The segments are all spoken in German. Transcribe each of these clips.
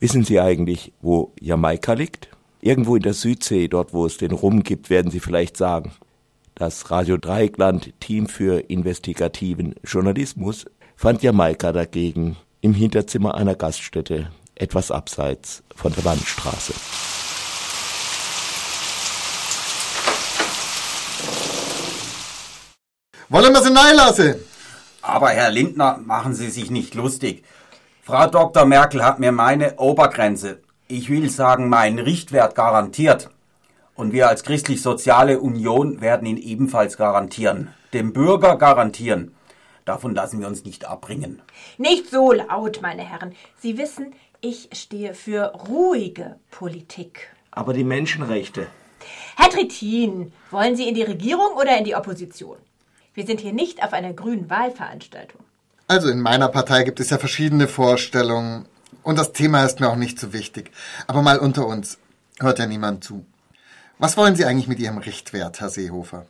Wissen Sie eigentlich, wo Jamaika liegt? Irgendwo in der Südsee, dort wo es den Rum gibt, werden Sie vielleicht sagen. Das Radio Dreieckland Team für investigativen Journalismus fand Jamaika dagegen im Hinterzimmer einer Gaststätte, etwas abseits von der Landstraße. Wollen wir sie lassen? Aber Herr Lindner, machen Sie sich nicht lustig. Frau Dr. Merkel hat mir meine Obergrenze, ich will sagen meinen Richtwert garantiert. Und wir als Christlich-Soziale Union werden ihn ebenfalls garantieren. Dem Bürger garantieren. Davon lassen wir uns nicht abbringen. Nicht so laut, meine Herren. Sie wissen, ich stehe für ruhige Politik. Aber die Menschenrechte. Herr Trittin, wollen Sie in die Regierung oder in die Opposition? Wir sind hier nicht auf einer grünen Wahlveranstaltung. Also in meiner Partei gibt es ja verschiedene Vorstellungen und das Thema ist mir auch nicht so wichtig. Aber mal unter uns, hört ja niemand zu. Was wollen Sie eigentlich mit Ihrem Richtwert, Herr Seehofer?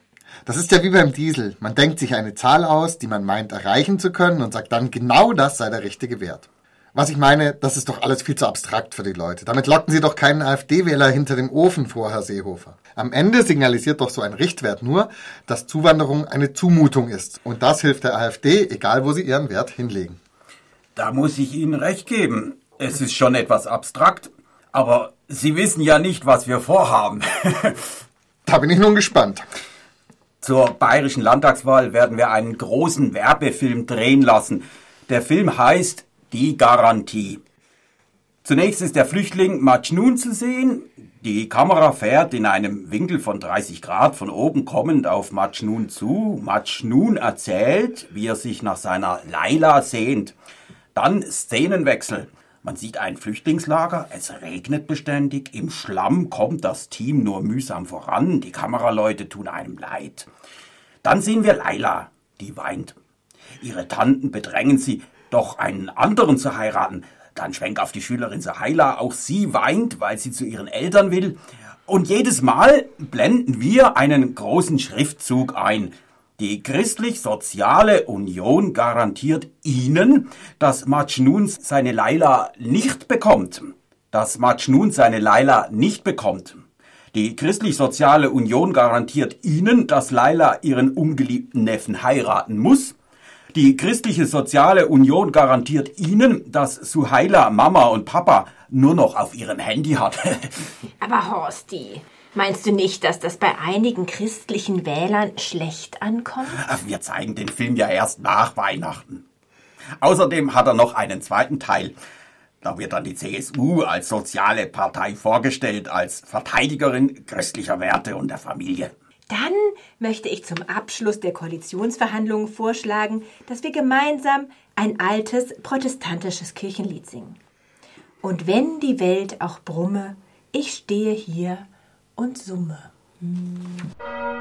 Das ist ja wie beim Diesel. Man denkt sich eine Zahl aus, die man meint erreichen zu können und sagt dann, genau das sei der richtige Wert. Was ich meine, das ist doch alles viel zu abstrakt für die Leute. Damit locken Sie doch keinen AfD-Wähler hinter dem Ofen vor, Herr Seehofer. Am Ende signalisiert doch so ein Richtwert nur, dass Zuwanderung eine Zumutung ist. Und das hilft der AfD, egal wo sie ihren Wert hinlegen. Da muss ich Ihnen recht geben. Es ist schon etwas abstrakt, aber Sie wissen ja nicht, was wir vorhaben. da bin ich nun gespannt. Zur bayerischen Landtagswahl werden wir einen großen Werbefilm drehen lassen. Der Film heißt Die Garantie. Zunächst ist der Flüchtling Majnun zu sehen. Die Kamera fährt in einem Winkel von 30 Grad von oben kommend auf Majnun zu. Majnun erzählt, wie er sich nach seiner Laila sehnt. Dann Szenenwechsel. Man sieht ein Flüchtlingslager, es regnet beständig, im Schlamm kommt das Team nur mühsam voran, die Kameraleute tun einem leid. Dann sehen wir Laila, die weint. Ihre Tanten bedrängen sie, doch einen anderen zu heiraten. Dann schwenk auf die Schülerin Sahaila, auch sie weint, weil sie zu ihren Eltern will. Und jedes Mal blenden wir einen großen Schriftzug ein. Die Christlich-Soziale Union garantiert Ihnen, dass Majnun seine Laila nicht bekommt. Dass Majnun seine Laila nicht bekommt. Die Christlich-Soziale Union garantiert Ihnen, dass Laila ihren ungeliebten Neffen heiraten muss. Die Christliche Soziale Union garantiert Ihnen, dass Suhaila Mama und Papa nur noch auf ihrem Handy hat. Aber Horsti, Meinst du nicht, dass das bei einigen christlichen Wählern schlecht ankommt? Wir zeigen den Film ja erst nach Weihnachten. Außerdem hat er noch einen zweiten Teil. Da wird dann die CSU als soziale Partei vorgestellt, als Verteidigerin christlicher Werte und der Familie. Dann möchte ich zum Abschluss der Koalitionsverhandlungen vorschlagen, dass wir gemeinsam ein altes protestantisches Kirchenlied singen. Und wenn die Welt auch brumme, ich stehe hier und Summe. Hm.